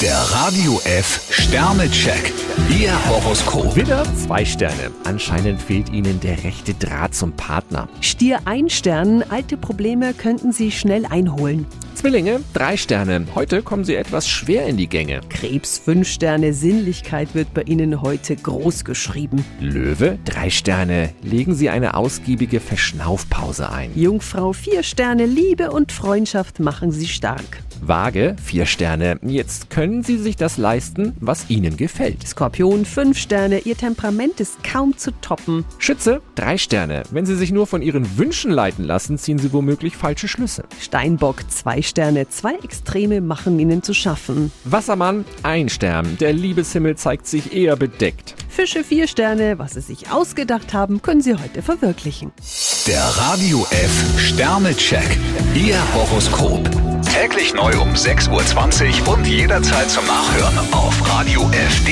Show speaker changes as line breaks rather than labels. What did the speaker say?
Der Radio F Sternecheck. Ihr Horoskop.
Widder, zwei Sterne. Anscheinend fehlt Ihnen der rechte Draht zum Partner.
Stier ein Stern, alte Probleme könnten Sie schnell einholen.
Zwillinge, drei Sterne. Heute kommen Sie etwas schwer in die Gänge.
Krebs fünf Sterne, Sinnlichkeit wird bei Ihnen heute groß geschrieben.
Löwe, drei Sterne. Legen Sie eine ausgiebige Verschnaufpause ein.
Jungfrau vier Sterne, Liebe und Freundschaft machen Sie stark.
Waage, vier Sterne. Jetzt können Sie sich das leisten, was Ihnen gefällt.
Skorpion fünf Sterne, Ihr Temperament ist kaum zu toppen.
Schütze, drei Sterne. Wenn Sie sich nur von Ihren Wünschen leiten lassen, ziehen Sie womöglich falsche Schlüsse.
Steinbock zwei Sterne, zwei Extreme machen Ihnen zu schaffen.
Wassermann, ein Stern. Der Liebeshimmel zeigt sich eher bedeckt.
Fische vier Sterne, was Sie sich ausgedacht haben, können Sie heute verwirklichen.
Der Radio F Sternecheck. Ihr Horoskop. Täglich neu um 6.20 Uhr und jederzeit zum Nachhören auf Radio radiof.de.